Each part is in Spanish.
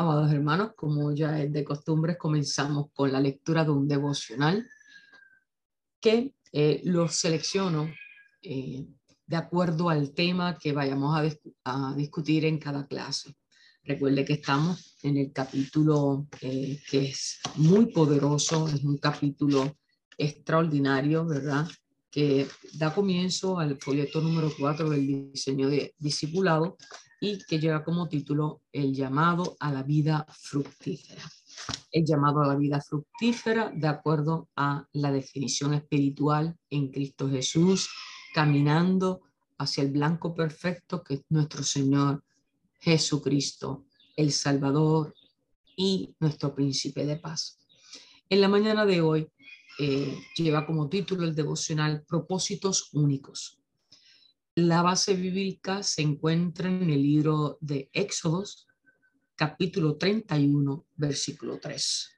Amados hermanos, como ya es de costumbre, comenzamos con la lectura de un devocional que eh, lo selecciono eh, de acuerdo al tema que vayamos a, discutir en cada clase. Recuerde que estamos en el capítulo eh, que es muy poderoso, es un capítulo extraordinario, ¿verdad? Que da comienzo al folleto número 4 del diseño de discipulado y que lleva como título El llamado a la vida fructífera. El llamado a la vida fructífera de acuerdo a la definición espiritual en Cristo Jesús, caminando hacia el blanco perfecto que es nuestro Señor Jesucristo, el Salvador y nuestro príncipe de paz. En la mañana de hoy eh, lleva como título el devocional Propósitos Únicos. La base bíblica se encuentra en el libro de Éxodos, capítulo 31, versículo 3.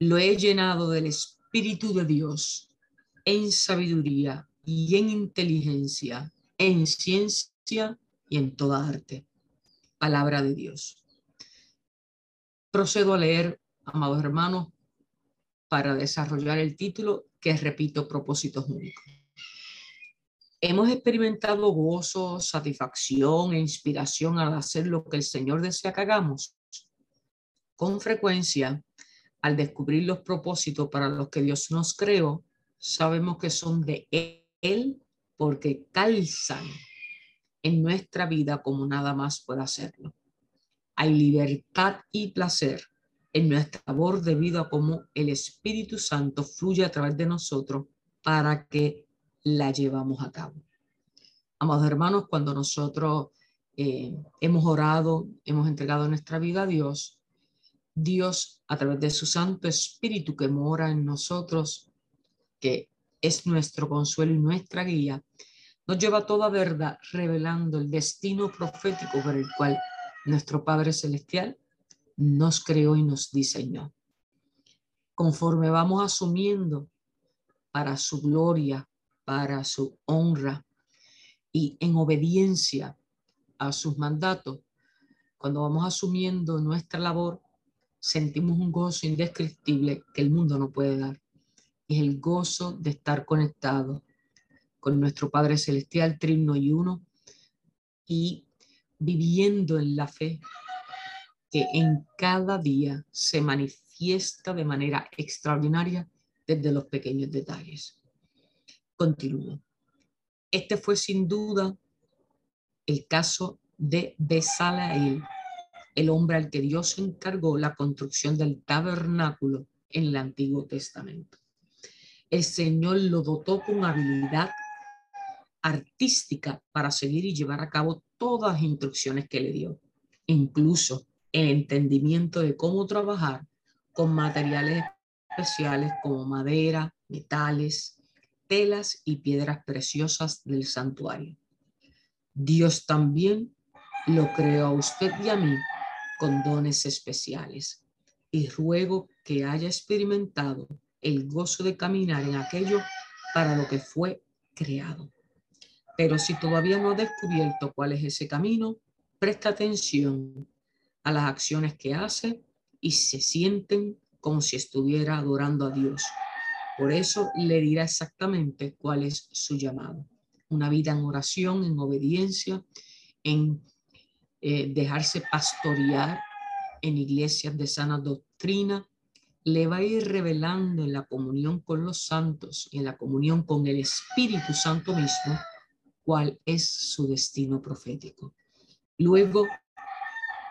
Lo he llenado del Espíritu de Dios en sabiduría y en inteligencia, en ciencia y en toda arte. Palabra de Dios. Procedo a leer, amados hermanos, para desarrollar el título que repito, propósitos únicos. Hemos experimentado gozo, satisfacción e inspiración al hacer lo que el Señor desea que hagamos. Con frecuencia, al descubrir los propósitos para los que Dios nos creó, sabemos que son de Él porque calzan en nuestra vida como nada más puede hacerlo. Hay libertad y placer en nuestra labor debido a cómo el Espíritu Santo fluye a través de nosotros para que la llevamos a cabo. Amados hermanos, cuando nosotros eh, hemos orado, hemos entregado nuestra vida a Dios, Dios a través de su Santo Espíritu que mora en nosotros, que es nuestro consuelo y nuestra guía, nos lleva toda verdad revelando el destino profético por el cual nuestro Padre Celestial nos creó y nos diseñó. Conforme vamos asumiendo para su gloria, para su honra y en obediencia a sus mandatos, cuando vamos asumiendo nuestra labor, sentimos un gozo indescriptible que el mundo no puede dar. Es el gozo de estar conectado con nuestro Padre Celestial, Trino y Uno, y viviendo en la fe que en cada día se manifiesta de manera extraordinaria desde los pequeños detalles. Continúo. Este fue sin duda el caso de Besalael, el hombre al que Dios encargó la construcción del tabernáculo en el Antiguo Testamento. El Señor lo dotó con habilidad artística para seguir y llevar a cabo todas las instrucciones que le dio, incluso el entendimiento de cómo trabajar con materiales especiales como madera, metales, telas y piedras preciosas del santuario. Dios también lo creó a usted y a mí con dones especiales y ruego que haya experimentado el gozo de caminar en aquello para lo que fue creado. Pero si todavía no ha descubierto cuál es ese camino, presta atención a las acciones que hace y se sienten como si estuviera adorando a Dios por eso le dirá exactamente cuál es su llamado. Una vida en oración, en obediencia, en eh, dejarse pastorear en iglesias de sana doctrina, le va a ir revelando en la comunión con los santos y en la comunión con el Espíritu Santo mismo cuál es su destino profético. Luego,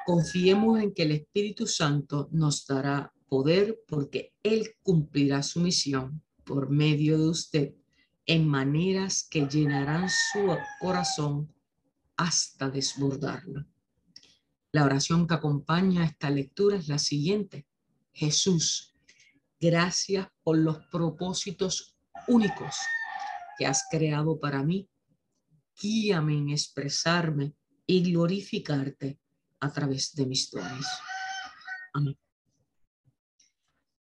confiemos en que el Espíritu Santo nos dará poder porque Él cumplirá su misión por medio de usted en maneras que llenarán su corazón hasta desbordarlo. La oración que acompaña esta lectura es la siguiente. Jesús, gracias por los propósitos únicos que has creado para mí. Guíame en expresarme y glorificarte a través de mis dones. Amén.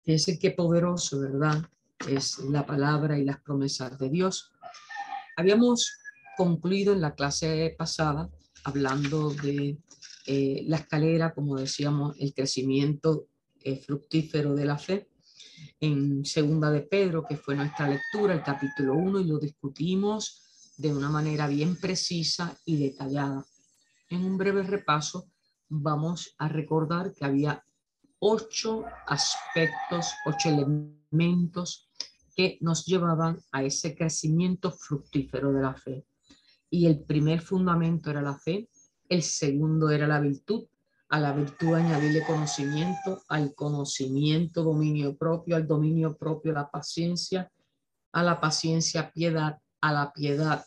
Fíjense qué poderoso, ¿verdad? Es la palabra y las promesas de Dios. Habíamos concluido en la clase pasada hablando de eh, la escalera, como decíamos, el crecimiento eh, fructífero de la fe. En Segunda de Pedro, que fue nuestra lectura, el capítulo 1, y lo discutimos de una manera bien precisa y detallada. En un breve repaso, vamos a recordar que había ocho aspectos, ocho elementos que nos llevaban a ese crecimiento fructífero de la fe. Y el primer fundamento era la fe, el segundo era la virtud, a la virtud añadirle conocimiento, al conocimiento dominio propio, al dominio propio la paciencia, a la paciencia piedad, a la piedad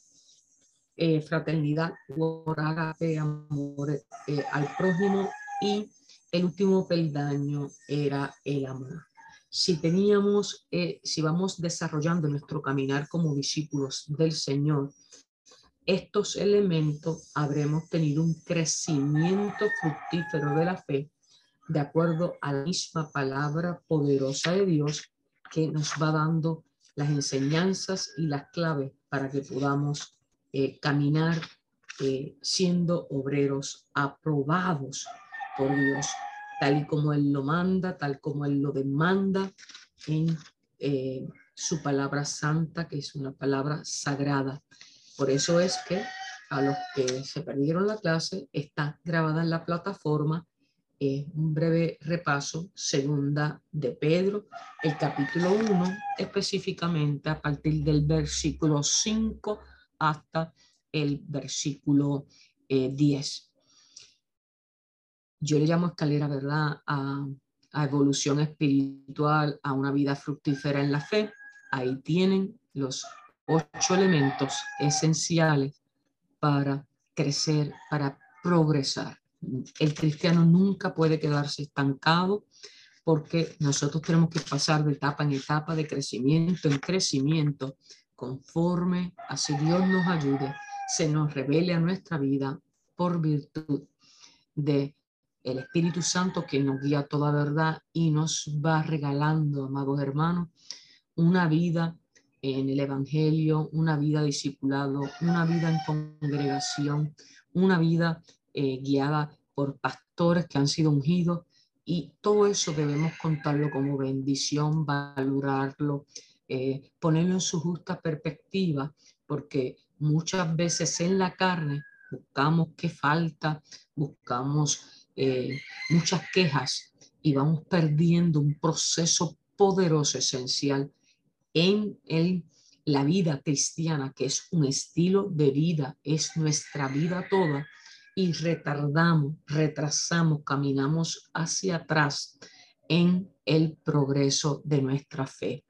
eh, fraternidad, por amor eh, al prójimo y el último peldaño era el amor. Si teníamos, eh, si vamos desarrollando nuestro caminar como discípulos del Señor, estos elementos habremos tenido un crecimiento fructífero de la fe de acuerdo a la misma palabra poderosa de Dios que nos va dando las enseñanzas y las claves para que podamos eh, caminar eh, siendo obreros aprobados por Dios, tal y como Él lo manda, tal como Él lo demanda en eh, su palabra santa, que es una palabra sagrada. Por eso es que a los que se perdieron la clase está grabada en la plataforma un breve repaso, segunda de Pedro, el capítulo 1, específicamente a partir del versículo 5 hasta el versículo 10. Yo le llamo escalera, ¿verdad? A, a evolución espiritual, a una vida fructífera en la fe. Ahí tienen los ocho elementos esenciales para crecer, para progresar. El cristiano nunca puede quedarse estancado porque nosotros tenemos que pasar de etapa en etapa, de crecimiento en crecimiento, conforme así Dios nos ayude, se nos revele a nuestra vida por virtud de el Espíritu Santo que nos guía toda verdad y nos va regalando, amados hermanos, una vida en el Evangelio, una vida discipulado, una vida en congregación, una vida eh, guiada por pastores que han sido ungidos. Y todo eso debemos contarlo como bendición, valorarlo, eh, ponerlo en su justa perspectiva, porque muchas veces en la carne buscamos qué falta, buscamos eh, muchas quejas y vamos perdiendo un proceso poderoso, esencial en el, la vida cristiana, que es un estilo de vida, es nuestra vida toda, y retardamos, retrasamos, caminamos hacia atrás en el progreso de nuestra fe.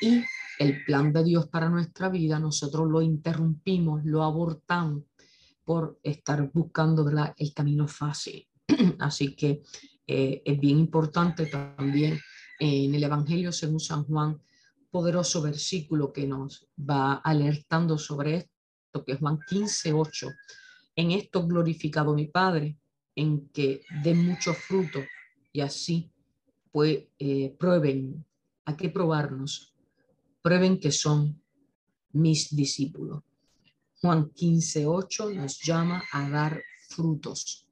Y el plan de Dios para nuestra vida, nosotros lo interrumpimos, lo abortamos por estar buscando el camino fácil. Así que eh, es bien importante también en el Evangelio según San Juan poderoso versículo que nos va alertando sobre esto, que es Juan 15, 8. En esto glorificado mi Padre, en que dé mucho fruto y así pues eh, prueben, ¿a qué probarnos? Prueben que son mis discípulos. Juan 15, 8 nos llama a dar frutos,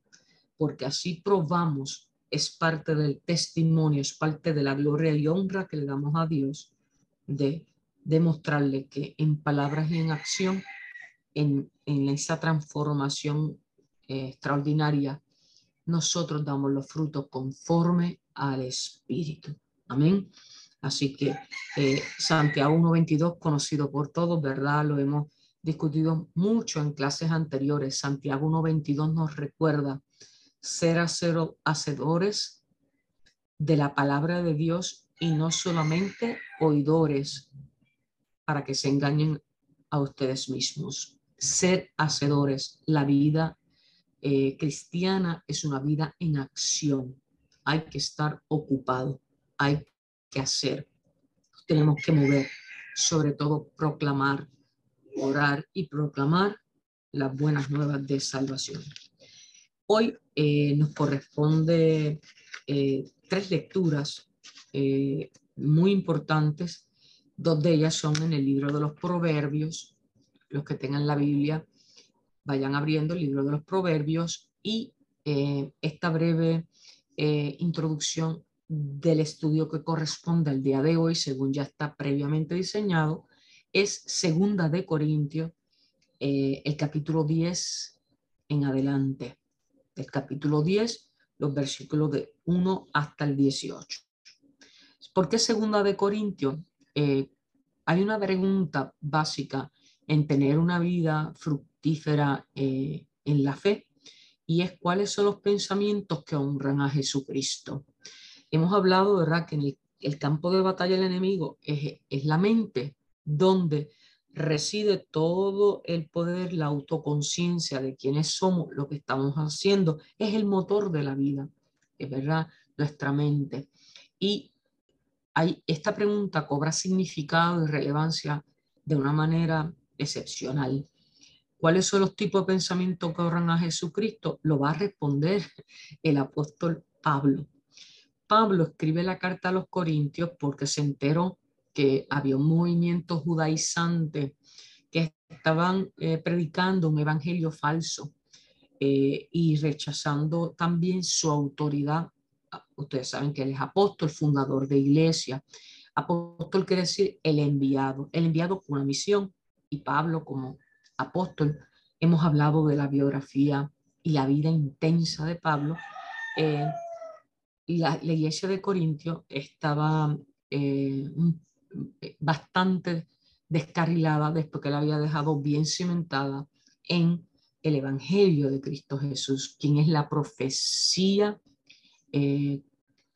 porque así probamos, es parte del testimonio, es parte de la gloria y honra que le damos a Dios de demostrarle que en palabras y en acción, en, esa transformación eh, extraordinaria, nosotros damos los frutos conforme al Espíritu. Amén. Así que eh, Santiago 1.22, conocido por todos, ¿verdad? Lo hemos discutido mucho en clases anteriores. Santiago 1.22 nos recuerda ser hacedores de la palabra de Dios y no solamente oidores para que se engañen a ustedes mismos. Ser hacedores. La vida eh, cristiana es una vida en acción. Hay que estar ocupado, hay que hacer. Tenemos que mover, sobre todo proclamar, orar y proclamar las buenas nuevas de salvación. Hoy eh, nos corresponde eh, tres lecturas eh, muy importantes. Dos de ellas son en el libro de los Proverbios. Los que tengan la Biblia, vayan abriendo el libro de los Proverbios y esta breve introducción del estudio que corresponde al día de hoy, según ya está previamente diseñado, es Segunda de Corintios, eh, el capítulo 10 en adelante. El capítulo 10, los versículos de 1 hasta el 18. ¿Por qué Segunda de Corintios? hay una pregunta básica en tener una vida fructífera en la fe y es cuáles son los pensamientos que honran a Jesucristo. Hemos hablado, ¿verdad?, que en el, campo de batalla del enemigo es, la mente donde reside todo el poder, la autoconciencia de quiénes somos, lo que estamos haciendo, es el motor de la vida, es verdad, nuestra mente. Y esta pregunta cobra significado y relevancia de una manera excepcional. ¿Cuáles son los tipos de pensamientos que ahorran a Jesucristo? Lo va a responder el apóstol Pablo. Pablo escribe la carta a los Corintios porque se enteró que había un movimiento judaizante que estaban eh, predicando un evangelio falso eh, y rechazando también su autoridad. Ustedes saben que él es apóstol, fundador de iglesia. Apóstol quiere decir el enviado, el enviado con una misión y Pablo como apóstol, hemos hablado de la biografía y la vida intensa de Pablo. Eh, la, iglesia de Corintio estaba eh, bastante descarrilada después que la había dejado bien cimentada en el Evangelio de Cristo Jesús, quien es la profecía eh,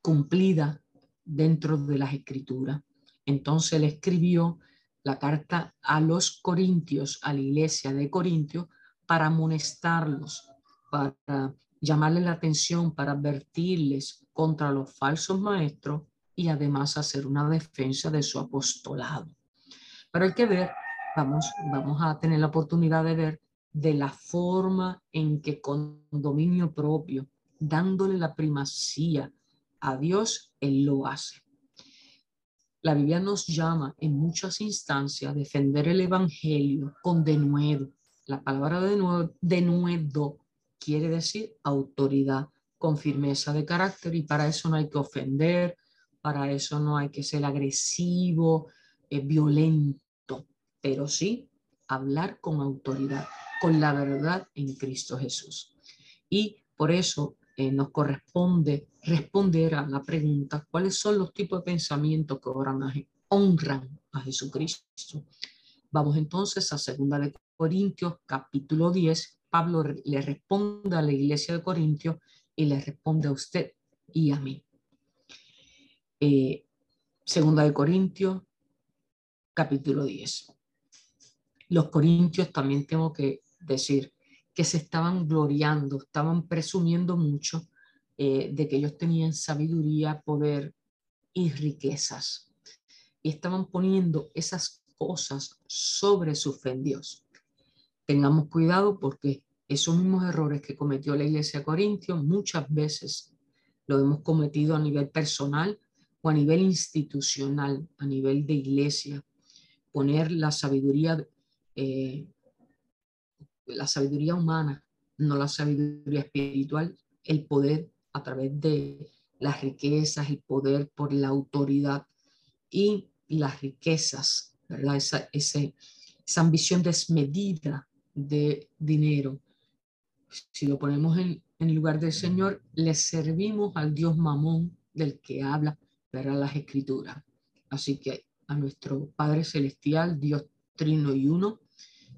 cumplida dentro de las escrituras. Entonces él escribió la carta a los corintios, a la iglesia de Corintios, para amonestarlos, para llamarles la atención, para advertirles contra los falsos maestros y además hacer una defensa de su apostolado. Pero hay que ver, vamos, vamos a tener la oportunidad de ver de la forma en que con dominio propio, dándole la primacía a Dios, Él lo hace. La Biblia nos llama en muchas instancias a defender el Evangelio con denuedo. La palabra denuedo, denuedo quiere decir autoridad, con firmeza de carácter y para eso no hay que ofender, para eso no hay que ser agresivo, eh, violento, pero sí hablar con autoridad, con la verdad en Cristo Jesús. Y por eso eh, nos corresponde responder a la pregunta, ¿cuáles son los tipos de pensamientos que honran a Jesucristo? Vamos entonces a segunda de Corintios, capítulo 10. Pablo le responde a la iglesia de Corintios y le responde a usted y a mí. Eh, segunda de Corintios, capítulo 10. Los corintios también tengo que decir, que se estaban gloriando, estaban presumiendo mucho eh, de que ellos tenían sabiduría, poder y riquezas. Y estaban poniendo esas cosas sobre su fe. Tengamos cuidado porque esos mismos errores que cometió la iglesia de Corintios muchas veces lo hemos cometido a nivel personal o a nivel institucional, a nivel de iglesia. Poner la sabiduría eh, la sabiduría humana, no la sabiduría espiritual, el poder a través de las riquezas, el poder por la autoridad y las riquezas, ¿verdad? Esa, esa ambición desmedida de dinero. Si lo ponemos en, en lugar del Señor, le servimos al Dios mamón del que habla, ¿verdad? Las escrituras. Así que a nuestro Padre Celestial, Dios Trino y Uno,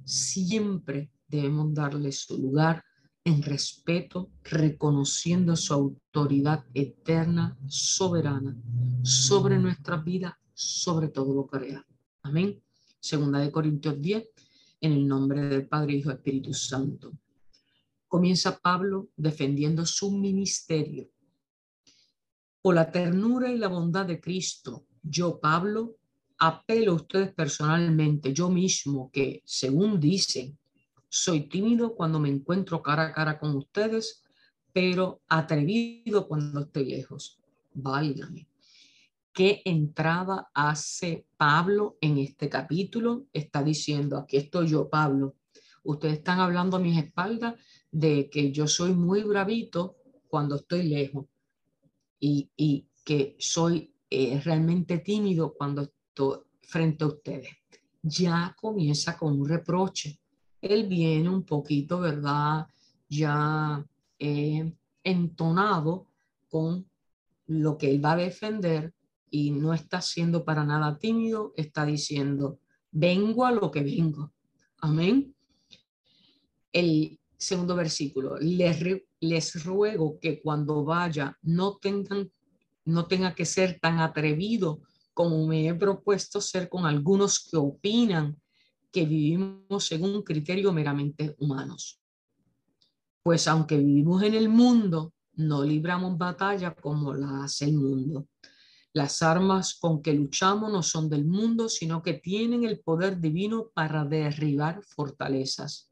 siempre debemos darle su lugar en respeto, reconociendo su autoridad eterna, soberana, sobre nuestra vida, sobre todo lo creado. Amén. Segunda de Corintios 10, en el nombre del Padre, Hijo Espíritu Santo. Comienza Pablo defendiendo su ministerio. Por la ternura y la bondad de Cristo, yo, Pablo, apelo a ustedes personalmente, yo mismo, que según dicen, soy tímido cuando me encuentro cara a cara con ustedes, pero atrevido cuando estoy lejos. Válgame. ¿Qué entrada hace Pablo en este capítulo? Está diciendo, aquí estoy yo, Pablo, Ustedes están hablando a mis espaldas de que yo soy muy bravito cuando estoy lejos y, y que soy eh, realmente tímido cuando estoy frente a ustedes. Ya comienza con un reproche. Él viene un poquito, ¿verdad? Ya eh, entonado con lo que él va a defender y no está siendo para nada tímido, está diciendo, vengo a lo que vengo. Amén. El segundo versículo, les, les ruego que cuando vaya no tengan, no tenga que ser tan atrevido como me he propuesto ser con algunos que opinan que vivimos según criterios meramente humanos. Pues aunque vivimos en el mundo, no libramos batalla como la hace el mundo. Las armas con que luchamos no son del mundo, sino que tienen el poder divino para derribar fortalezas.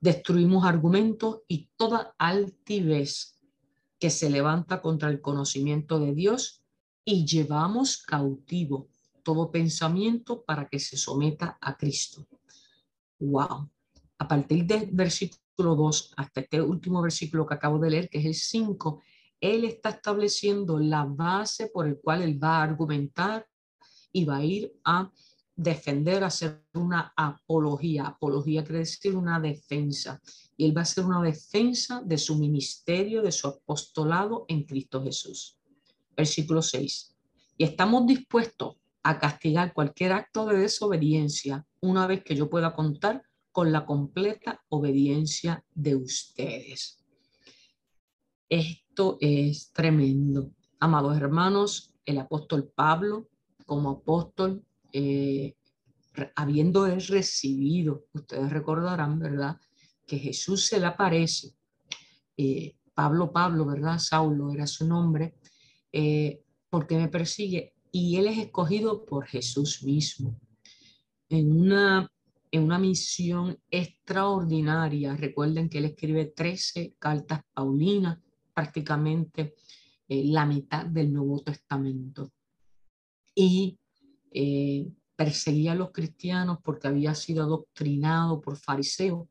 Destruimos argumentos y toda altivez que se levanta contra el conocimiento de Dios y llevamos cautivo todo pensamiento para que se someta a Cristo. Wow. A partir del versículo 2 hasta este último versículo que acabo de leer, que es el 5, él está estableciendo la base por el cual él va a argumentar y va a ir a defender, a hacer una apología. Apología quiere decir una defensa. Y él va a hacer una defensa de su ministerio, de su apostolado en Cristo Jesús. Versículo 6. Y estamos dispuestos a castigar cualquier acto de desobediencia una vez que yo pueda contar con la completa obediencia de ustedes. Esto es tremendo. Amados hermanos, el apóstol Pablo, como apóstol, eh, habiendo él recibido, ustedes recordarán, ¿verdad? Que Jesús se le aparece. Eh, Pablo, Pablo, ¿verdad? Saulo era su nombre. Eh, porque me persigue? Y él es escogido por Jesús mismo. En una, en una misión extraordinaria. Recuerden que él escribe 13 cartas paulinas prácticamente eh, la mitad del Nuevo Testamento. Y eh, perseguía a los cristianos porque había sido adoctrinado por fariseos,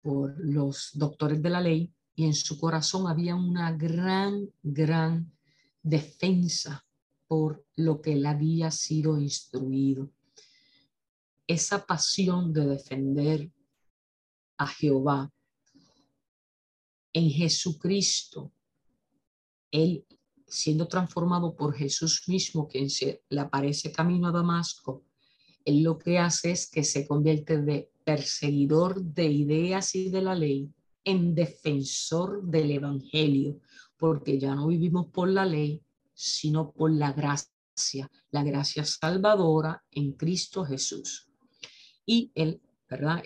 por los doctores de la ley, y en su corazón había una gran, gran defensa por lo que él había sido instruido. Esa pasión de defender a Jehová en Jesucristo, él siendo transformado por Jesús mismo, quien se le aparece camino a Damasco, él lo que hace es que se convierte de perseguidor de ideas y de la ley en defensor del Evangelio, porque ya no vivimos por la ley, sino por la gracia, la gracia salvadora en Cristo Jesús. Y él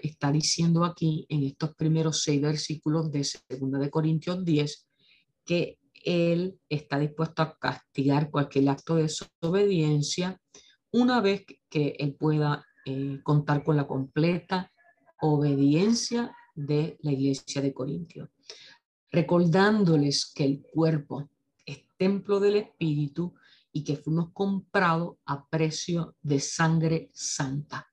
Está diciendo aquí en estos primeros seis versículos de 2 de Corintios 10 que él está dispuesto a castigar cualquier acto de desobediencia una vez que él pueda eh, contar con la completa obediencia de la iglesia de Corintios, recordándoles que el cuerpo es templo del Espíritu y que fuimos comprados a precio de sangre santa.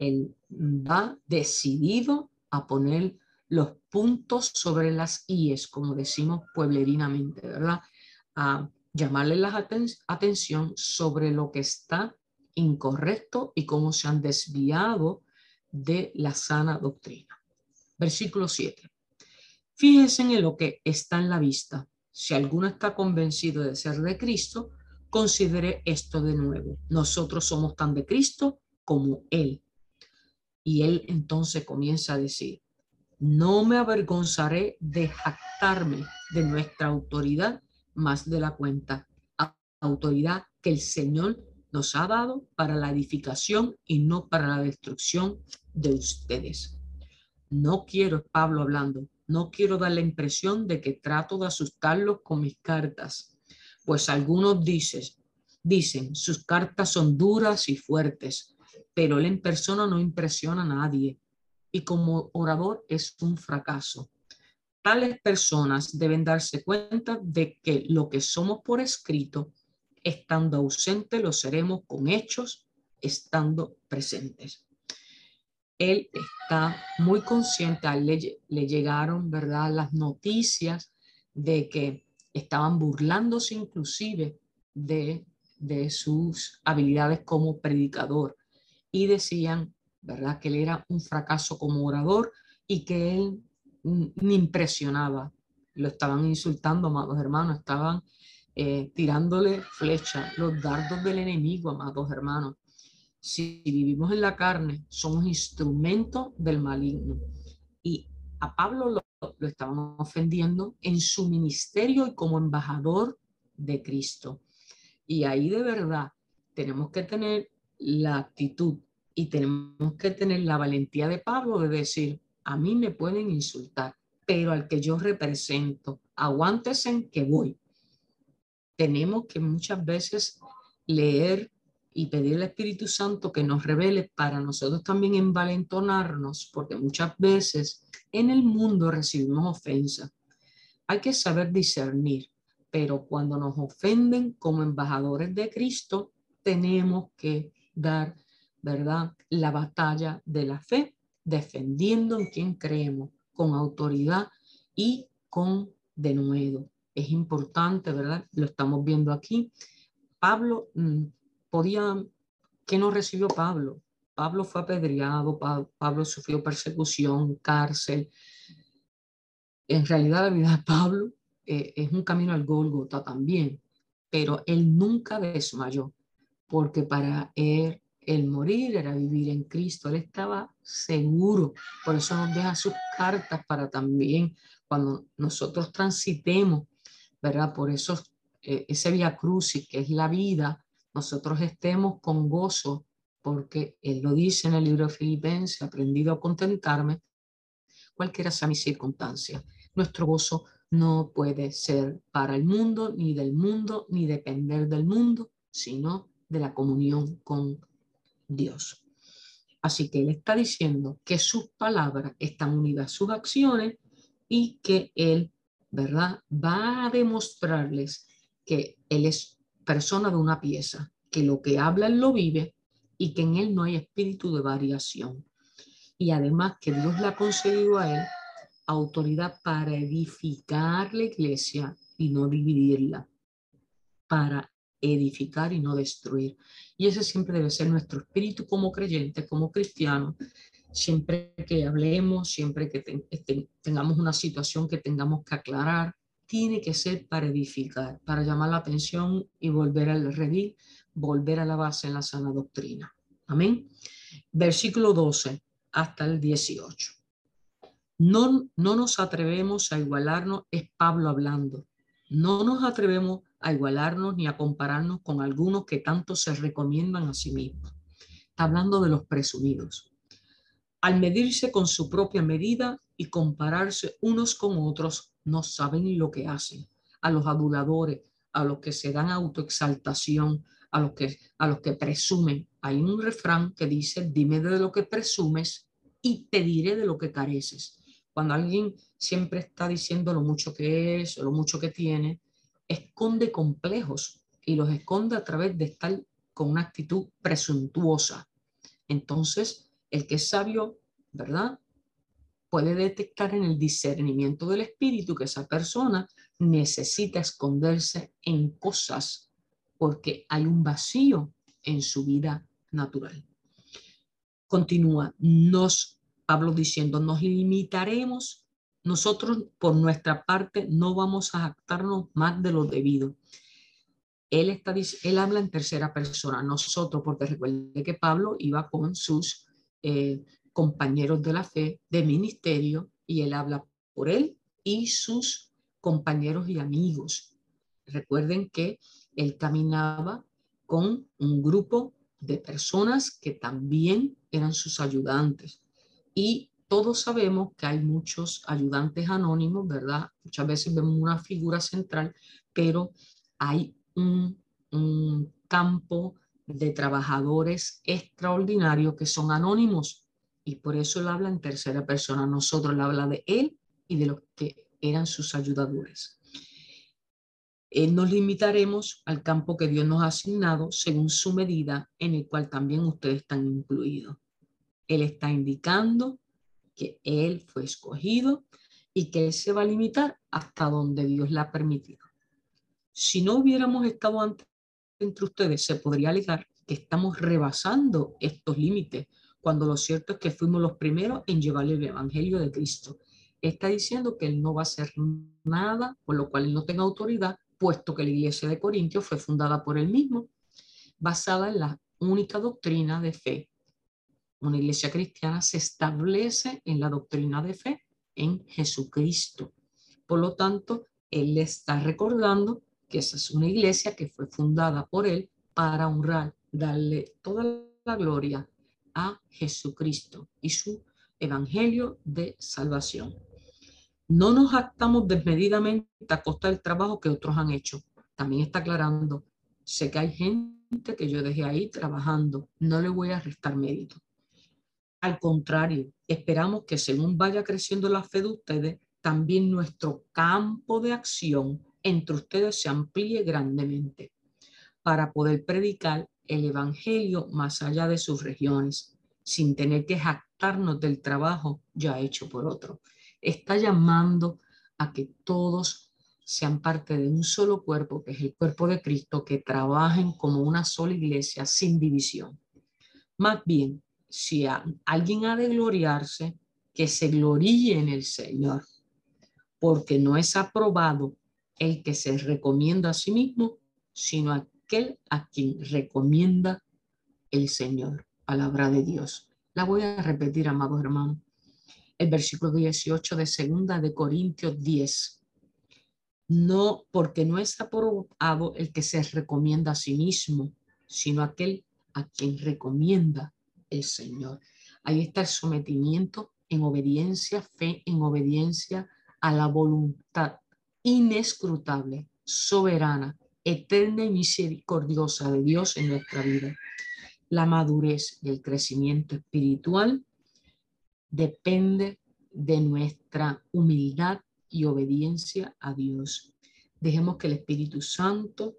Él va decidido a poner los puntos sobre las IES, como decimos pueblerinamente, ¿verdad? A llamarle la atención sobre lo que está incorrecto y cómo se han desviado de la sana doctrina. Versículo 7. Fíjense en lo que está en la vista. Si alguno está convencido de ser de Cristo, considere esto de nuevo. Nosotros somos tan de Cristo como Él. Y él entonces comienza a decir, no me avergonzaré de jactarme de nuestra autoridad más de la cuenta, autoridad que el Señor nos ha dado para la edificación y no para la destrucción de ustedes. No quiero, Pablo hablando, no quiero dar la impresión de que trato de asustarlos con mis cartas, pues algunos dicen, dicen, sus cartas son duras y fuertes, pero él en persona no impresiona a nadie y como orador es un fracaso. Tales personas deben darse cuenta de que lo que somos por escrito, estando ausente, lo seremos con hechos, estando presentes. él está muy consciente, a le, le llegaron, ¿verdad?, las noticias de que estaban burlándose inclusive de sus habilidades como predicador y decían, ¿verdad?, que él era un fracaso como orador y que él me impresionaba. Lo estaban insultando, amados hermanos, estaban eh, tirándole flechas, los dardos del enemigo, amados hermanos. Si vivimos en la carne, somos instrumentos del maligno. Y a Pablo lo, lo estaban ofendiendo en su ministerio y como embajador de Cristo. Y ahí de verdad tenemos que tener la actitud y tenemos que tener la valentía de Pablo de decir, a mí me pueden insultar, pero al que yo represento, aguántese en que voy. Tenemos que muchas veces leer y pedir al Espíritu Santo que nos revele para nosotros también envalentonarnos, porque muchas veces en el mundo recibimos ofensa. Hay que saber discernir, pero cuando nos ofenden como embajadores de Cristo, tenemos que dar, ¿verdad?, la batalla de la fe defendiendo en quien creemos, con autoridad y con denuedo. Es importante, ¿verdad? Lo estamos viendo aquí. Pablo mm, podía, ¿qué no recibió Pablo? Pablo fue apedreado, Pablo sufrió persecución, cárcel. En realidad la vida de Pablo eh, es un camino al Gólgota también, pero él nunca desmayó, porque para él el morir era vivir en Cristo. Él estaba seguro. Por eso nos deja sus cartas para también cuando nosotros transitemos, ¿verdad? Por eso eh, ese via crucis que es la vida, nosotros estemos con gozo, porque Él lo dice en el libro de Filipenses, aprendido a contentarme, cualquiera sea mi circunstancia. Nuestro gozo no puede ser para el mundo, ni del mundo, ni depender del mundo, sino de la comunión con Dios. Así que Él está diciendo que sus palabras están unidas a sus acciones y que Él, ¿verdad? Va a demostrarles que Él es persona de una pieza, que lo que habla Él lo vive y que en Él no hay espíritu de variación. Y además que Dios le ha concedido a Él autoridad para edificar la iglesia y no dividirla, para edificar y no destruir. Y ese siempre debe ser nuestro espíritu como creyentes, como cristianos, siempre que hablemos, siempre que tengamos una situación que tengamos que aclarar, tiene que ser para edificar, para llamar la atención y volver al redil, volver a la base en la sana doctrina. Amén. Versículo 12 hasta el 18. No, no nos atrevemos a igualarnos, es Pablo hablando. No nos atrevemos a igualarnos ni a compararnos con algunos que tanto se recomiendan a sí mismos. Está hablando de los presumidos. Al medirse con su propia medida y compararse unos con otros, no saben lo que hacen. A los aduladores, a los que se dan autoexaltación, a los que, a los que presumen. Hay un refrán que dice, dime de lo que presumes y te diré de lo que careces. Cuando alguien siempre está diciendo lo mucho que es lo mucho que tiene, esconde complejos y los esconde a través de estar con una actitud presuntuosa. Entonces, el que es sabio, ¿verdad? Puede detectar en el discernimiento del espíritu que esa persona necesita esconderse en cosas porque hay un vacío en su vida natural. Continúa, nos, Pablo diciendo, nos limitaremos nosotros, por nuestra parte, no vamos a jactarnos más de lo debido. Él, está, él habla en tercera persona, nosotros, porque recuerde que Pablo iba con sus eh, compañeros de la fe, de ministerio, y él habla por él y sus compañeros y amigos. Recuerden que él caminaba con un grupo de personas que también eran sus ayudantes. Y todos sabemos que hay muchos ayudantes anónimos, ¿verdad? Muchas veces vemos una figura central, pero hay un, campo de trabajadores extraordinarios que son anónimos y por eso él habla en tercera persona. Nosotros le habla de él y de los que eran sus ayudadores. Eh, nos limitaremos al campo que Dios nos ha asignado según su medida, en el cual también ustedes están incluidos. Él está indicando que Él fue escogido y que Él se va a limitar hasta donde Dios le ha permitido. Si no hubiéramos estado antes entre ustedes, se podría alegar que estamos rebasando estos límites, cuando lo cierto es que fuimos los primeros en llevarle el Evangelio de Cristo. Está diciendo que Él no va a hacer nada, por lo cual Él no tenga autoridad, puesto que la iglesia de Corintios fue fundada por Él mismo, basada en la única doctrina de fe. Una iglesia cristiana se establece en la doctrina de fe en Jesucristo. Por lo tanto, Él le está recordando que esa es una iglesia que fue fundada por Él para honrar, darle toda la gloria a Jesucristo y su evangelio de salvación. No nos actamos desmedidamente a costa del trabajo que otros han hecho. También está aclarando, sé que hay gente que yo dejé ahí trabajando, no le voy a restar mérito. Al contrario, esperamos que según vaya creciendo la fe de ustedes, también nuestro campo de acción entre ustedes se amplíe grandemente para poder predicar el Evangelio más allá de sus regiones, sin tener que jactarnos del trabajo ya hecho por otro. Está llamando a que todos sean parte de un solo cuerpo, que es el cuerpo de Cristo, que trabajen como una sola iglesia sin división. Más bien, si alguien ha de gloriarse, que se gloríe en el Señor, porque no es aprobado el que se recomienda a sí mismo, sino aquel a quien recomienda el Señor. Palabra de Dios. La voy a repetir, amados hermanos. El versículo 18 de segunda de Corintios 10. No, porque no es aprobado el que se recomienda a sí mismo, sino aquel a quien recomienda el Señor. Ahí está el sometimiento en obediencia, fe en obediencia a la voluntad inescrutable, soberana, eterna y misericordiosa de Dios en nuestra vida. La madurez y el crecimiento espiritual depende de nuestra humildad y obediencia a Dios. Dejemos que el Espíritu Santo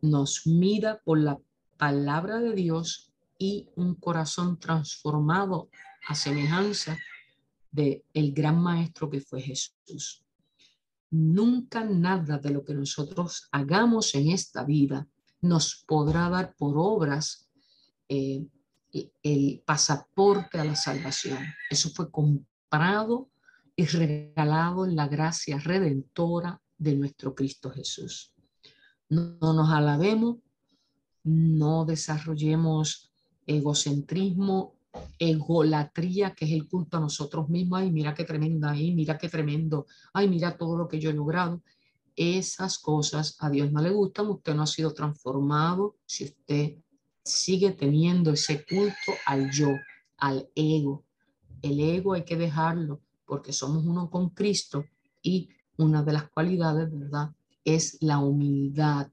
nos mida por la palabra de Dios y un corazón transformado a semejanza de el gran maestro que fue Jesús. Nunca nada de lo que nosotros hagamos en esta vida nos podrá dar por obras eh, el pasaporte a la salvación. Eso fue comprado y regalado en la gracia redentora de nuestro Cristo Jesús. No nos alabemos, no desarrollemos egocentrismo, egolatría, que es el culto a nosotros mismos. Ay, mira qué tremenda, ay, mira qué tremendo, ay, mira todo lo que yo he logrado. Esas cosas a Dios no le gustan, usted no ha sido transformado si usted sigue teniendo ese culto al yo, al ego. El ego hay que dejarlo porque somos uno con Cristo y una de las cualidades, ¿verdad? Es la humildad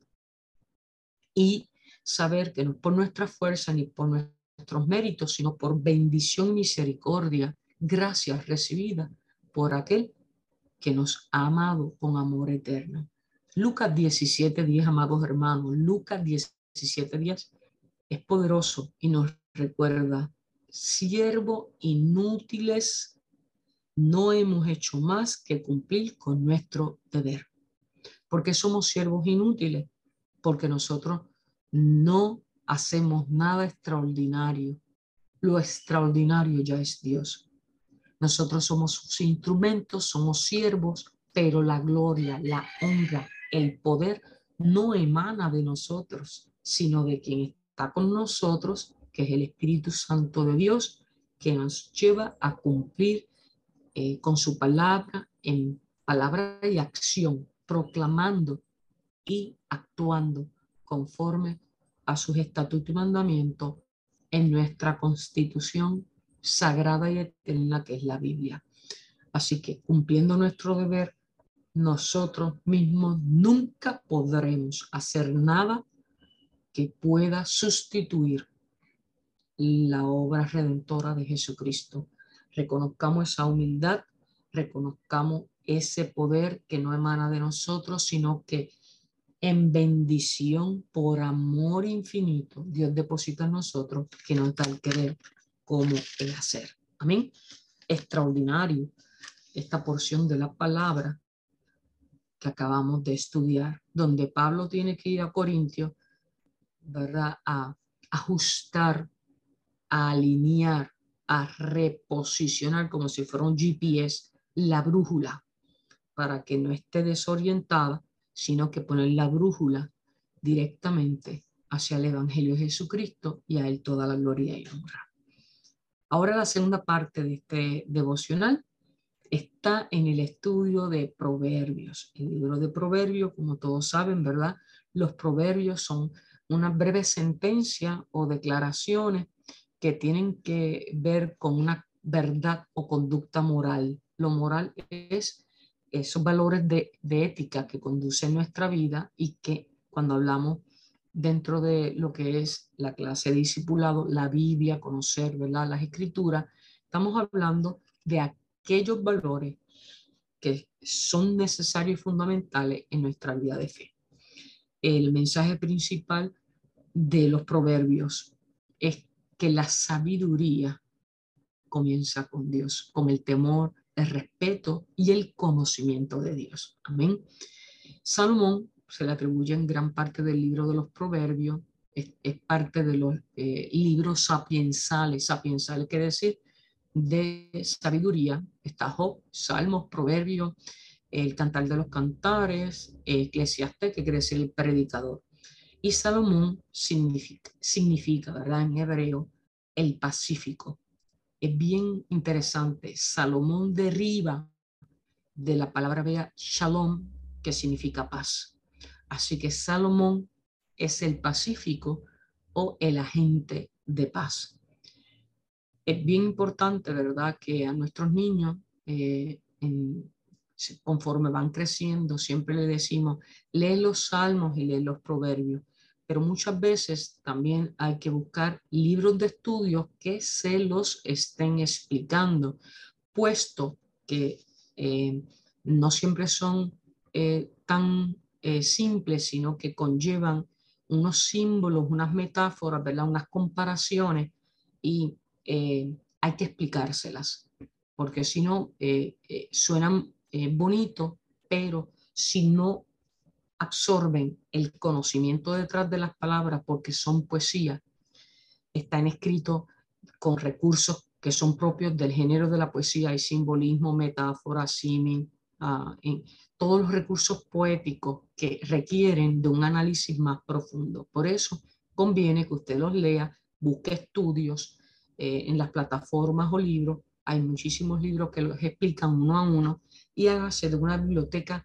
y saber que no por nuestra fuerza ni por nuestros méritos, sino por bendición y misericordia, gracias recibida por aquel que nos ha amado con amor eterno. Lucas 17, 10, amados hermanos, Lucas 17, 10 es poderoso y nos recuerda, siervo inútiles, no hemos hecho más que cumplir con nuestro deber. porque somos siervos inútiles? Porque nosotros no hacemos nada extraordinario. Lo extraordinario ya es Dios. Nosotros somos sus instrumentos, somos siervos, pero la gloria, la honra, el poder no emana de nosotros, sino de quien está con nosotros, que es el Espíritu Santo de Dios, que nos lleva a cumplir eh, con su palabra en palabra y acción, proclamando y actuando conforme a sus estatutos y mandamientos en nuestra constitución sagrada y eterna que es la Biblia. Así que cumpliendo nuestro deber, nosotros mismos nunca podremos hacer nada que pueda sustituir la obra redentora de Jesucristo. Reconozcamos esa humildad, reconozcamos ese poder que no emana de nosotros, sino que en bendición por amor infinito, Dios deposita en nosotros que nos da el querer como el hacer. Amén. Extraordinario esta porción de la palabra que acabamos de estudiar, donde Pablo tiene que ir a Corintios, ¿verdad? A ajustar, a alinear, a reposicionar como si fuera un GPS la brújula para que no esté desorientada, sino que poner la brújula directamente hacia el Evangelio de Jesucristo y a Él toda la gloria y honra. Ahora la segunda parte de este devocional está en el estudio de proverbios. El libro de proverbios, como todos saben, ¿verdad? Los proverbios son una breve sentencia o declaraciones que tienen que ver con una verdad o conducta moral. Lo moral es esos valores de, de ética que conducen nuestra vida y que cuando hablamos dentro de lo que es la clase de discipulado, la Biblia, conocer ¿verdad? las escrituras, estamos hablando de aquellos valores que son necesarios y fundamentales en nuestra vida de fe. El mensaje principal de los proverbios es que la sabiduría comienza con Dios, con el temor, el respeto y el conocimiento de Dios. Amén. Salomón se le atribuye en gran parte del libro de los proverbios, es, parte de los eh, libros sapiensales, sapiensales quiere decir de sabiduría, está Job, Salmos, Proverbios, el Cantar de los Cantares, Eclesiastes, que quiere decir el predicador. Y Salomón significa, significa, ¿verdad? En hebreo, el Pacífico. Es bien interesante. Salomón deriva de la palabra vea shalom, que significa paz. Así que Salomón es el Pacífico o el agente de paz. Es bien importante, ¿verdad?, que a nuestros niños, eh, conforme van creciendo, siempre le decimos, lee los salmos y lee los proverbios, pero muchas veces también hay que buscar libros de estudios que se los estén explicando, puesto que eh, no siempre son eh, tan eh, simples, sino que conllevan unos símbolos, unas metáforas, ¿verdad? unas comparaciones y hay que explicárselas, porque si no, suenan bonito, pero si no absorben el conocimiento detrás de las palabras, porque son poesía, están escritos con recursos que son propios del género de la poesía, hay simbolismo, metáfora, símil, uh, todos los recursos poéticos que requieren de un análisis más profundo. Por eso conviene que usted los lea, busque estudios eh, en las plataformas o libros. Hay muchísimos libros que los explican uno a uno y hágase de una biblioteca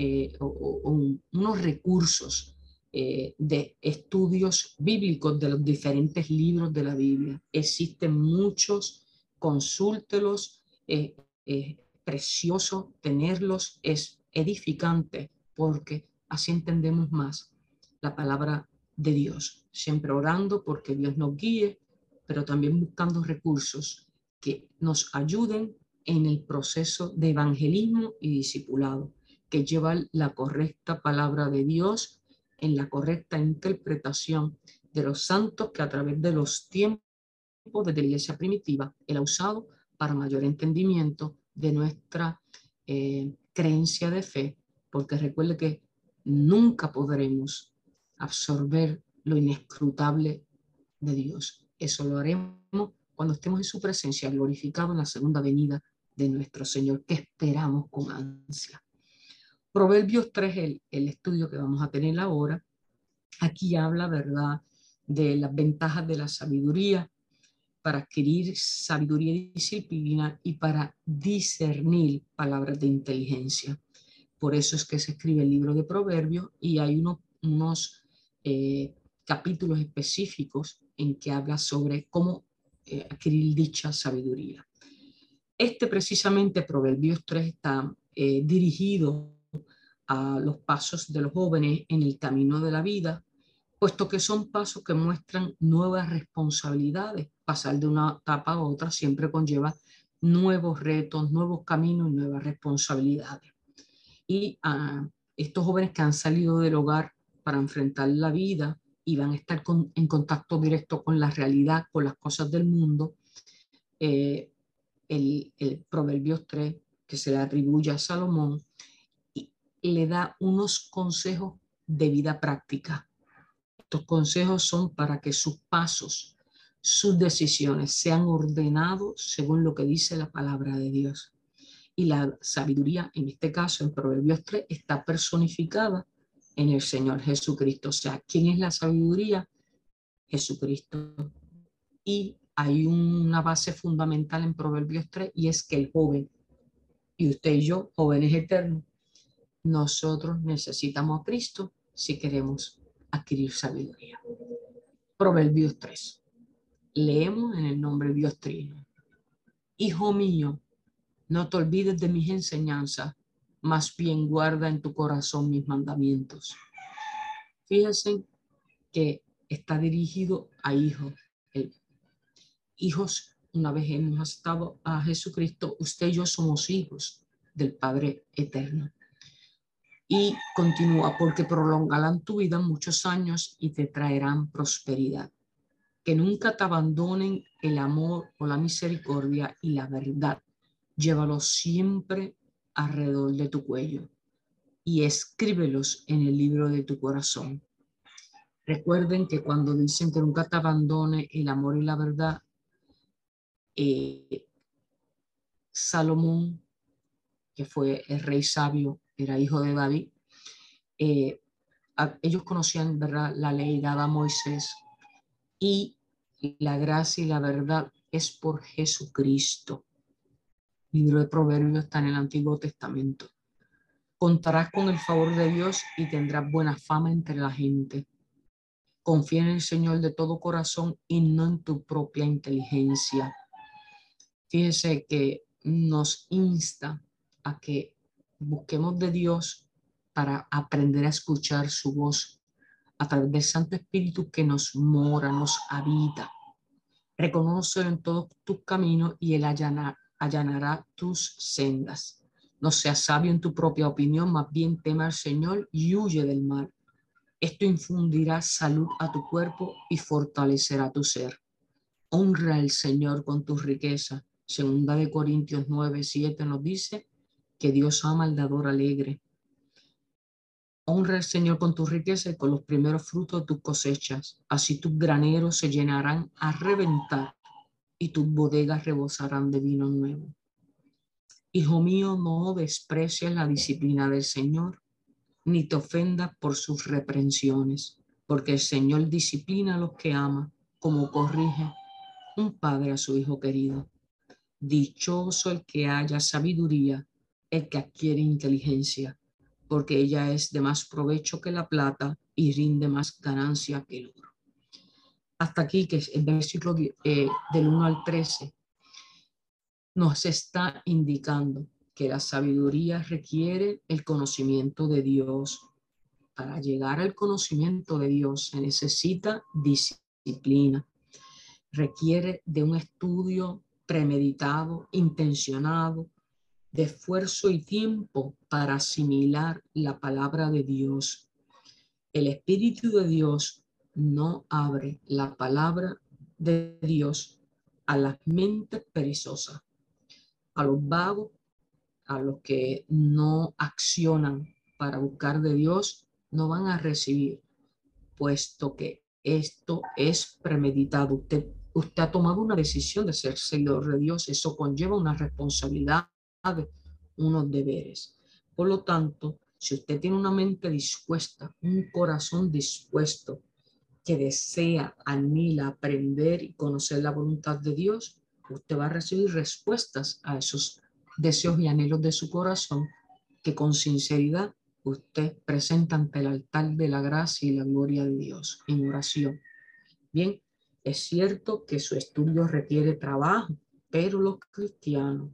eh, unos recursos eh, de estudios bíblicos de los diferentes libros de la Biblia. Existen muchos, consúltelos, es precioso tenerlos, es edificante porque así entendemos más la palabra de Dios, siempre orando porque Dios nos guíe, pero también buscando recursos que nos ayuden en el proceso de evangelismo y discipulado, que lleva la correcta palabra de Dios en la correcta interpretación de los santos que a través de los tiempos de la iglesia primitiva él ha usado para mayor entendimiento de nuestra eh, creencia de fe, porque recuerde que nunca podremos absorber lo inescrutable de Dios. Eso lo haremos cuando estemos en su presencia, glorificado en la segunda venida de nuestro Señor, que esperamos con ansia. Proverbios 3, el, estudio que vamos a tener ahora, aquí habla, ¿verdad?, de las ventajas de la sabiduría, para adquirir sabiduría y disciplina y para discernir palabras de inteligencia. Por eso es que se escribe el libro de Proverbios y hay unos eh, capítulos específicos en que habla sobre cómo eh, adquirir dicha sabiduría. Este precisamente, Proverbios 3, está eh, dirigido a los pasos de los jóvenes en el camino de la vida, puesto que son pasos que muestran nuevas responsabilidades. Pasar de una etapa a otra siempre conlleva nuevos retos, nuevos caminos y nuevas responsabilidades. Y a ah, estos jóvenes que han salido del hogar para enfrentar la vida y van a estar en contacto directo con la realidad, con las cosas del mundo, eh, el, el Proverbios 3, que se le atribuye a Salomón, le da unos consejos de vida práctica. Estos consejos son para que sus pasos, sus decisiones sean ordenados según lo que dice la palabra de Dios. Y la sabiduría, en este caso, en Proverbios 3, está personificada en el Señor Jesucristo. O sea, ¿quién es la sabiduría? Jesucristo. Y hay una base fundamental en Proverbios 3 y es que el joven, y usted y yo, jóvenes eternos, nosotros necesitamos a Cristo si queremos adquirir sabiduría. Proverbios 3. Leemos en el nombre de Dios Trino. Hijo mío, no te olvides de mis enseñanzas, más bien guarda en tu corazón mis mandamientos. Fíjense que está dirigido a hijos, hijos, una vez hemos aceptado a Jesucristo, usted y yo somos hijos del Padre Eterno. Y continúa, porque prolongarán tu vida muchos años y te traerán prosperidad. Que nunca te abandonen el amor o la misericordia y la verdad. Llévalos siempre alrededor de tu cuello y escríbelos en el libro de tu corazón. Recuerden que cuando dicen que nunca te abandone el amor y la verdad, eh, Salomón, que fue el rey sabio, era hijo de David, eh, ellos conocían ¿verdad? la ley dada a Moisés y la gracia y la verdad es por Jesucristo. Libro de Proverbios está en el Antiguo Testamento. Contarás con el favor de Dios y tendrás buena fama entre la gente. Confía en el Señor de todo corazón y no en tu propia inteligencia. Fíjese que nos insta a que busquemos de Dios para aprender a escuchar su voz a través del Santo Espíritu que nos mora, nos habita. Reconócelo en todos tus caminos y Él allanará tus sendas. No seas sabio en tu propia opinión, más bien tema al Señor y huye del mal. Esto infundirá salud a tu cuerpo y fortalecerá tu ser. Honra al Señor con tus riquezas Segunda de Corintios 9, 7 nos dice que Dios ama al dador alegre. Honra al Señor con tu riqueza y con los primeros frutos de tus cosechas. Así tus graneros se llenarán a reventar y tus bodegas rebosarán de vino nuevo. Hijo mío, no desprecies la disciplina del Señor, ni te ofendas por sus reprensiones, porque el Señor disciplina a los que ama, como corrige un padre a su hijo querido. Dichoso el que haya sabiduría, el que adquiere inteligencia, porque ella es de más provecho que la plata y rinde más ganancia que el oro. Hasta aquí, que el versículo eh, del 1 al 13, nos está indicando que la sabiduría requiere el conocimiento de Dios. Para llegar al conocimiento de Dios se necesita disciplina, requiere de un estudio premeditado, intencionado, de esfuerzo y tiempo para asimilar la palabra de Dios. El Espíritu de Dios no abre la palabra de Dios a las mentes perezosas, a los vagos, a los que no accionan para buscar de Dios, no van a recibir, puesto que esto es premeditado. Usted usted ha tomado una decisión de ser seguidor de Dios, eso conlleva una responsabilidad, unos deberes. Por lo tanto, si usted tiene una mente dispuesta, un corazón dispuesto, que desea, anhela aprender y conocer la voluntad de Dios, usted va a recibir respuestas a esos deseos y anhelos de su corazón que con sinceridad usted presenta ante el altar de la gracia y la gloria de Dios en oración. Bien, es cierto que su estudio requiere trabajo, pero los cristianos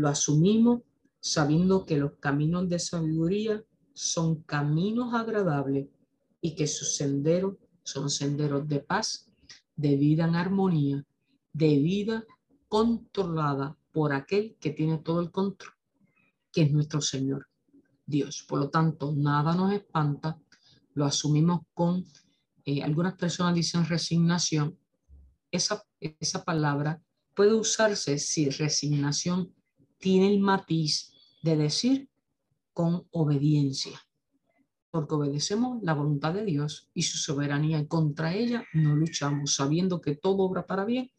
lo asumimos sabiendo que los caminos de sabiduría son caminos agradables y que sus senderos son senderos de paz, de vida en armonía, de vida controlada por aquel que tiene todo el control, que es nuestro Señor Dios. Por lo tanto, nada nos espanta, lo asumimos con eh, algunas personas dicen resignación, esa, esa palabra puede usarse si resignación tiene el matiz de decir con obediencia, porque obedecemos la voluntad de Dios y su soberanía y contra ella no luchamos, sabiendo que todo obra para bien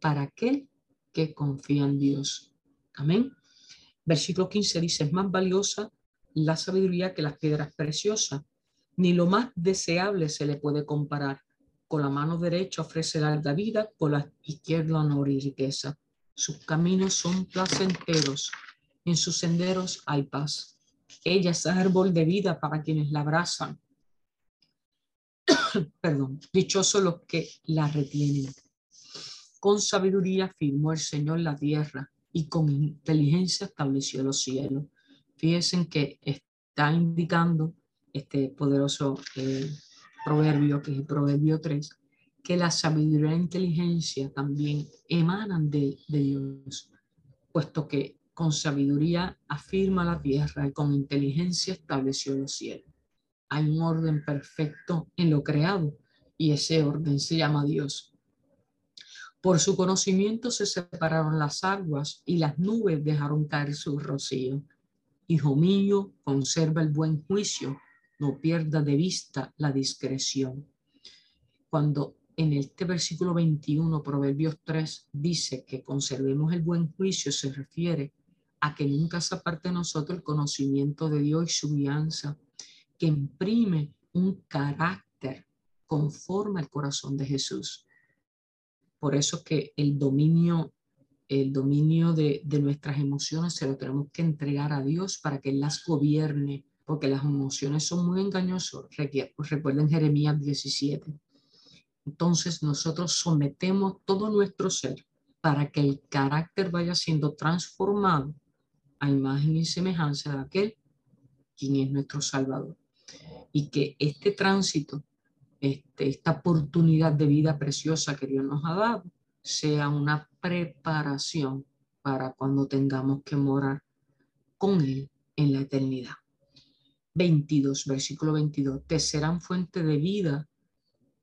para aquel que confía en Dios. Amén. Versículo 15 dice, es más valiosa la sabiduría que las piedras preciosas, ni lo más deseable se le puede comparar. Con la mano derecha ofrece larga vida, con la izquierda honor y riqueza. Sus caminos son placenteros, en sus senderos hay paz. Ella es árbol de vida para quienes la abrazan. Perdón, dichosos los que la retienen. Con sabiduría firmó el Señor la tierra y con inteligencia estableció los cielos. Fíjense que está indicando este poderoso eh, proverbio, que es el proverbio 3, que la sabiduría e inteligencia también emanan de, de Dios, puesto que con sabiduría afirma la tierra y con inteligencia estableció los cielos. Hay un orden perfecto en lo creado y ese orden se llama Dios. Por su conocimiento se separaron las aguas y las nubes dejaron caer su rocío. Hijo mío, conserva el buen juicio, no pierda de vista la discreción. Cuando en este versículo 21, Proverbios 3, dice que conservemos el buen juicio, se refiere a que nunca se aparte de nosotros el conocimiento de Dios y su guianza, que imprime un carácter conforme al corazón de Jesús. Por eso que el dominio, el dominio de, nuestras emociones se lo tenemos que entregar a Dios para que Él las gobierne, porque las emociones son muy engañosas. Recuerden Jeremías 17. Entonces nosotros sometemos todo nuestro ser para que el carácter vaya siendo transformado a imagen y semejanza de aquel quien es nuestro Salvador. Y que este tránsito este, esta oportunidad de vida preciosa que Dios nos ha dado sea una preparación para cuando tengamos que morar con Él en la eternidad. 22, versículo 22, te serán fuente de vida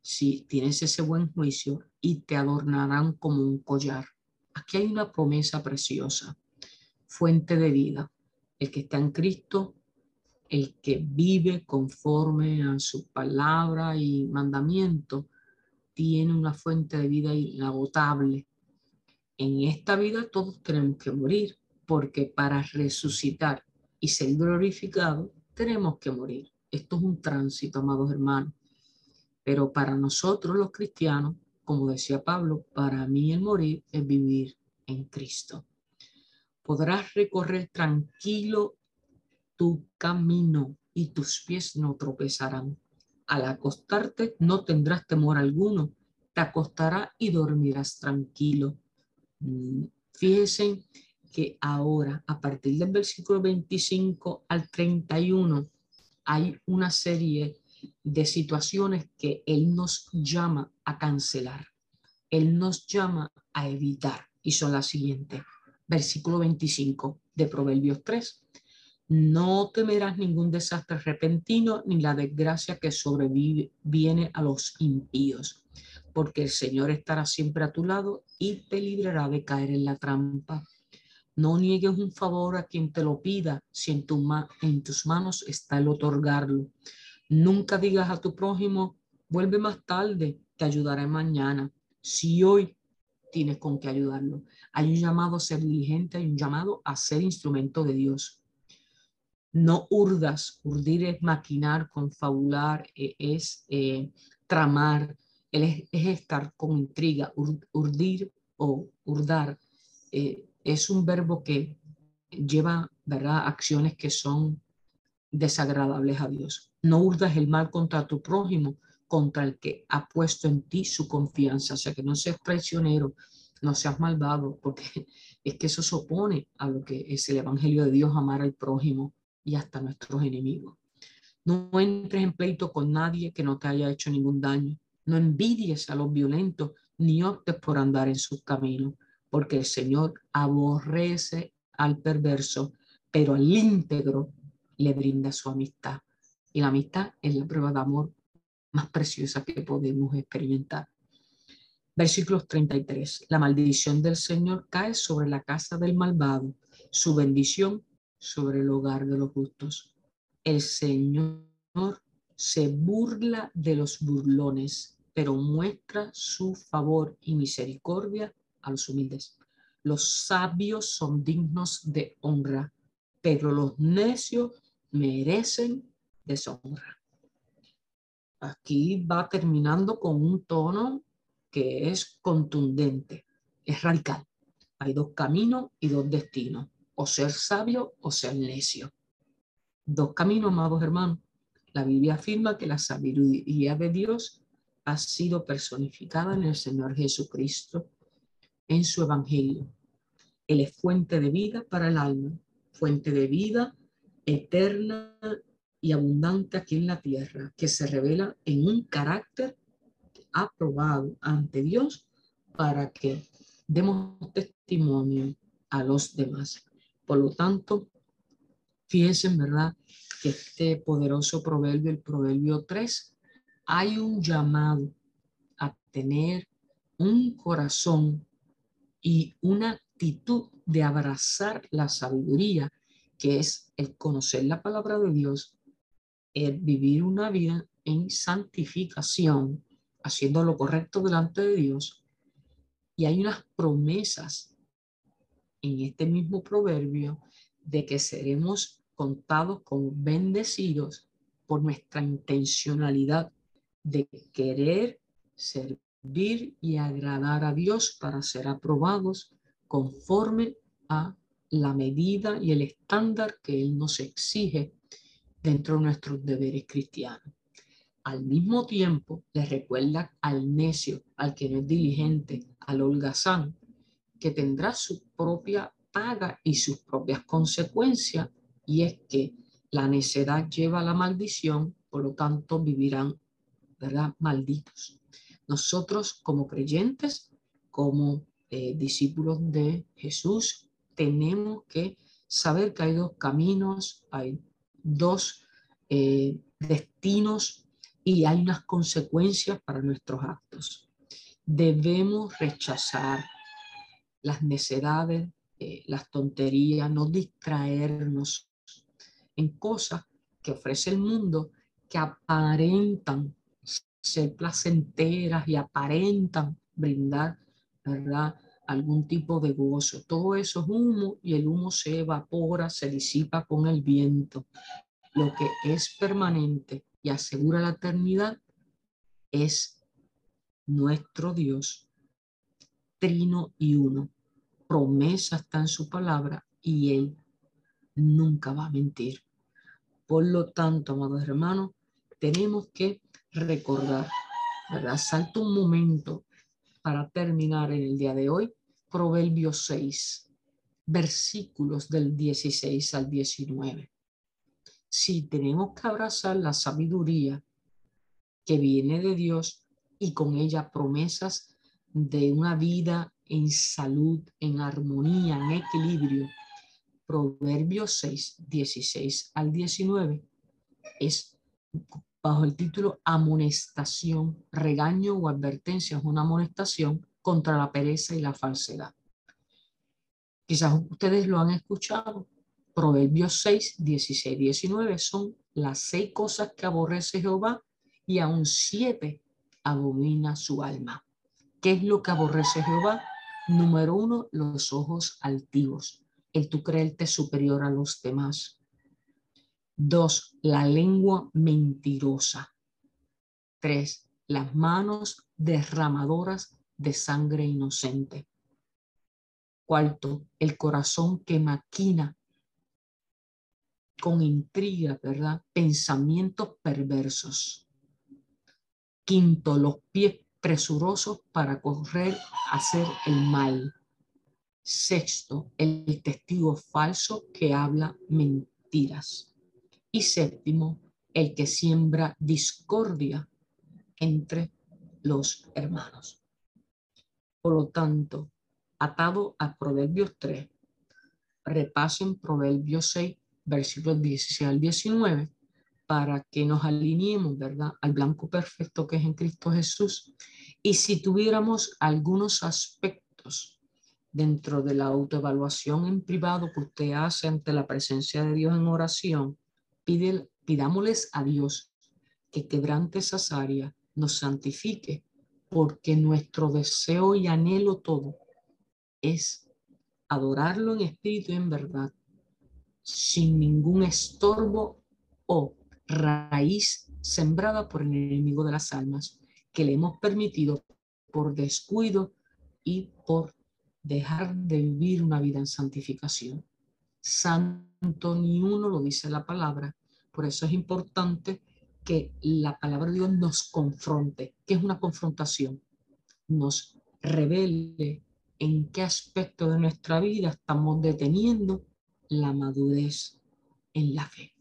si tienes ese buen juicio y te adornarán como un collar. Aquí hay una promesa preciosa, fuente de vida. El que está en Cristo el que vive conforme a su palabra y mandamiento tiene una fuente de vida inagotable. En esta vida todos tenemos que morir, porque para resucitar y ser glorificado tenemos que morir. Esto es un tránsito, amados hermanos. Pero para nosotros los cristianos, como decía Pablo, para mí el morir es vivir en Cristo. Podrás recorrer tranquilo tu camino y tus pies no tropezarán. Al acostarte no tendrás temor alguno, te acostará y dormirás tranquilo. Mm, fíjense que ahora, a partir del versículo 25 al 31, hay una serie de situaciones que Él nos llama a cancelar. Él nos llama a evitar y son las siguientes. Versículo 25 de Proverbios 3. No temerás ningún desastre repentino ni la desgracia que sobrevive viene a los impíos, porque el Señor estará siempre a tu lado y te librará de caer en la trampa. No niegues un favor a quien te lo pida, si en tus manos está el otorgarlo. Nunca digas a tu prójimo, vuelve más tarde, te ayudaré mañana. Si hoy tienes con qué ayudarlo. Hay un llamado a ser diligente, hay un llamado a ser instrumento de Dios. No urdas, urdir es maquinar, confabular, e, es eh, tramar, es, estar con intriga. urdir o urdar eh, es un verbo que lleva ¿verdad? acciones que son desagradables a Dios. No urdas el mal contra tu prójimo, contra el que ha puesto en ti su confianza. O sea, que no seas traicionero, no seas malvado, porque es que eso se opone a lo que es el Evangelio de Dios, amar al prójimo y hasta nuestros enemigos. No entres en pleito con nadie que no te haya hecho ningún daño. No envidies a los violentos ni optes por andar en sus caminos, porque el Señor aborrece al perverso, pero al íntegro le brinda su amistad. Y la amistad es la prueba de amor más preciosa que podemos experimentar. Versículos 33. La maldición del Señor cae sobre la casa del malvado, su bendición sobre el hogar de los justos. El Señor se burla de los burlones, pero muestra su favor y misericordia a los humildes. Los sabios son dignos de honra, pero los necios merecen deshonra. Aquí va terminando con un tono que es contundente, es radical. Hay dos caminos y dos destinos, o ser sabio o ser necio. Dos caminos, amados hermanos. La Biblia afirma que la sabiduría de Dios ha sido personificada en el Señor Jesucristo en su Evangelio. Él es fuente de vida para el alma, fuente de vida eterna y abundante aquí en la tierra, que se revela en un carácter aprobado ante Dios para que demos testimonio a los demás. Por lo tanto, fíjense en verdad que este poderoso proverbio, el proverbio 3, hay un llamado a tener un corazón y una actitud de abrazar la sabiduría, que es el conocer la palabra de Dios, el vivir una vida en santificación, haciendo lo correcto delante de Dios. Y hay unas promesas en este mismo proverbio de que seremos contados como bendecidos por nuestra intencionalidad de querer ser y agradar a Dios para ser aprobados conforme a la medida y el estándar que Él nos exige dentro de nuestros deberes cristianos. Al mismo tiempo, le recuerda al necio, al que no es diligente, al holgazán, que tendrá su propia paga y sus propias consecuencias, y es que la necedad lleva a la maldición, por lo tanto vivirán, ¿verdad?, malditos. Nosotros como creyentes, como eh, discípulos de Jesús, tenemos que saber que hay dos caminos, hay dos eh, destinos y hay unas consecuencias para nuestros actos. Debemos rechazar las necedades, eh, las tonterías, no distraernos en cosas que ofrece el mundo que aparentan ser placenteras y aparentan brindar, ¿verdad? Algún tipo de gozo. Todo eso es humo y el humo se evapora, se disipa con el viento. Lo que es permanente y asegura la eternidad es nuestro Dios, trino y uno. Promesa está en su palabra y Él nunca va a mentir. Por lo tanto, amados hermanos, tenemos que recordar, ¿verdad? Salto un momento para terminar en el día de hoy, Proverbios 6, versículos del 16 al 19. Si tenemos que abrazar la sabiduría que viene de Dios y con ella promesas de una vida en salud, en armonía, en equilibrio. Proverbios 6, 16 al 19 es bajo el título amonestación, regaño o advertencia, es una amonestación contra la pereza y la falsedad. Quizás ustedes lo han escuchado. Proverbios 6, 16, 19 son las seis cosas que aborrece Jehová y aún siete abomina su alma. ¿Qué es lo que aborrece Jehová? Número uno, los ojos altivos, el tú creerte superior a los demás. Dos, la lengua mentirosa. Tres, las manos derramadoras de sangre inocente. Cuarto, el corazón que maquina con intriga, ¿verdad? Pensamientos perversos. Quinto, los pies presurosos para correr a hacer el mal. Sexto, el testigo falso que habla mentiras. Y séptimo, el que siembra discordia entre los hermanos. Por lo tanto, atado a Proverbios 3, repasen Proverbios 6, versículos 16 al 19, para que nos alineemos, ¿verdad?, al blanco perfecto que es en Cristo Jesús Y si tuviéramos algunos aspectos dentro de la autoevaluación en privado que usted hace ante la presencia de Dios en oración, pide, pidámosles a Dios que quebrante esas áreas, nos santifique, porque nuestro deseo y anhelo todo es adorarlo en espíritu y en verdad, sin ningún estorbo o raíz sembrada por el enemigo de las almas que le hemos permitido por descuido y por dejar de vivir una vida en santificación. Santo ni uno lo dice la palabra. Por eso es importante que la palabra de Dios nos confronte. ¿Qué es una confrontación? Nos revele en qué aspecto de nuestra vida estamos deteniendo la madurez en la fe.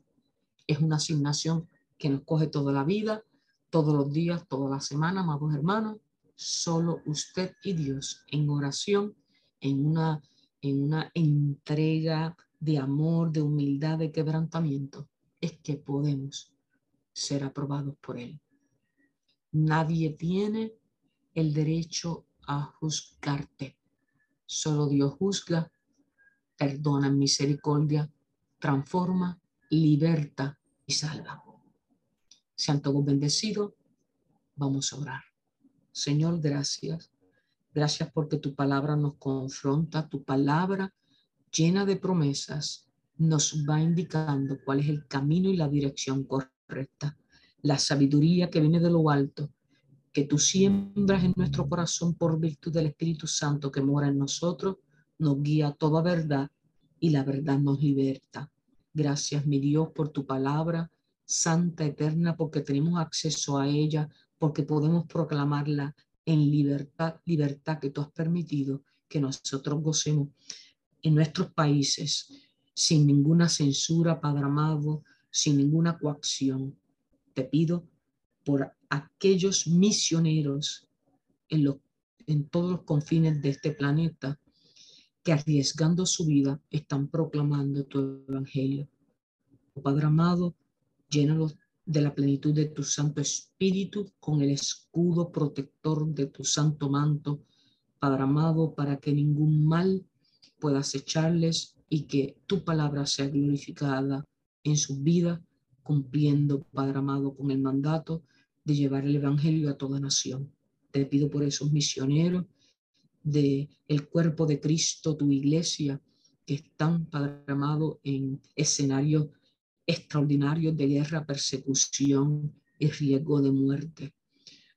Es una asignación que nos coge toda la vida, todos los días, toda la semana, amados hermanos. Solo usted y Dios en oración, en una, en una entrega de amor, de humildad, de quebrantamiento, es que podemos ser aprobados por Él. Nadie tiene el derecho a juzgarte. Solo Dios juzga, perdona en misericordia, transforma, liberta y salva. Sean todos bendecidos. Vamos a orar. Señor, gracias. Gracias porque tu palabra nos confronta, tu palabra llena de promesas nos va indicando cuál es el camino y la dirección correcta. La sabiduría que viene de lo alto, que tú siembras en nuestro corazón por virtud del Espíritu Santo que mora en nosotros, nos guía a toda verdad y la verdad nos liberta. Gracias, mi Dios, por tu palabra santa, eterna, porque tenemos acceso a ella, porque podemos proclamarla en libertad, libertad que tú has permitido que nosotros gocemos en nuestros países, sin ninguna censura, Padre amado, sin ninguna coacción. Te pido por aquellos misioneros en, todos los confines de este planeta que arriesgando su vida están proclamando tu evangelio. Padre amado, llénalos de la plenitud de tu Santo Espíritu con el escudo protector de tu santo manto, Padre amado, para que ningún mal pueda acecharles y que tu palabra sea glorificada en su vida, cumpliendo, Padre amado, con el mandato de llevar el Evangelio a toda nación. Te pido por esos misioneros de el cuerpo de Cristo, tu iglesia, que están, Padre amado, en escenarios extraordinarios de guerra, persecución y riesgo de muerte.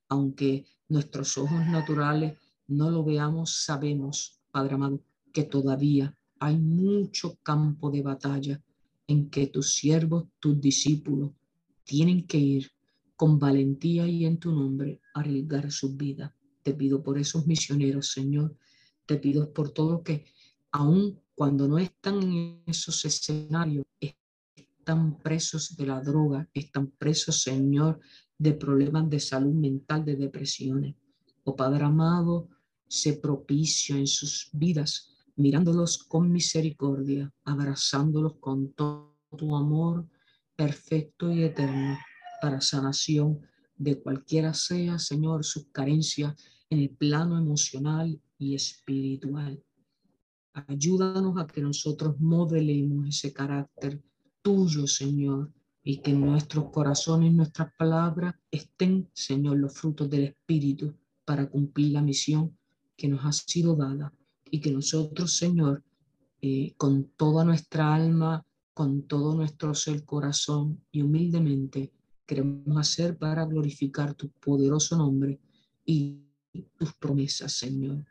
Aunque nuestros ojos naturales no lo veamos, sabemos, Padre amado, que todavía hay mucho campo de batalla en que tus siervos, tus discípulos, tienen que ir con valentía y en tu nombre a arriesgar sus vidas. Te pido por esos misioneros, Señor. Te pido por todo que, aun cuando no están en esos escenarios, están presos de la droga, están presos, Señor, de problemas de salud mental, de depresiones. Oh Padre amado, sé propicio en sus vidas mirándolos con misericordia, abrazándolos con todo tu amor perfecto y eterno para sanación de cualquiera sea, Señor, sus carencias en el plano emocional y espiritual. Ayúdanos a que nosotros modelemos ese carácter tuyo, Señor, y que en nuestros corazones, nuestras palabras estén, Señor, los frutos del Espíritu para cumplir la misión que nos ha sido dada y que nosotros, Señor, eh, con toda nuestra alma, con todo nuestro ser, corazón y humildemente queremos hacer para glorificar tu poderoso nombre y tus promesas, Señor.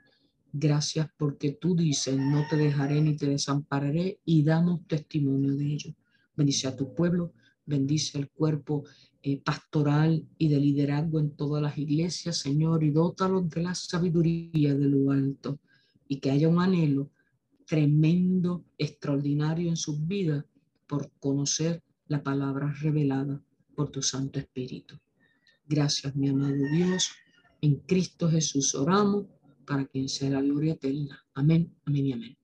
Gracias porque tú dices, no te dejaré ni te desampararé y damos testimonio de ello. Bendice a tu pueblo, bendice el cuerpo eh, pastoral y de liderazgo en todas las iglesias, Señor, y dótalos de la sabiduría de lo alto y que haya un anhelo tremendo, extraordinario en sus vidas por conocer la palabra revelada por tu Santo Espíritu. Gracias, mi amado Dios. En Cristo Jesús oramos para quien sea la gloria eterna. Amén, amén y amén.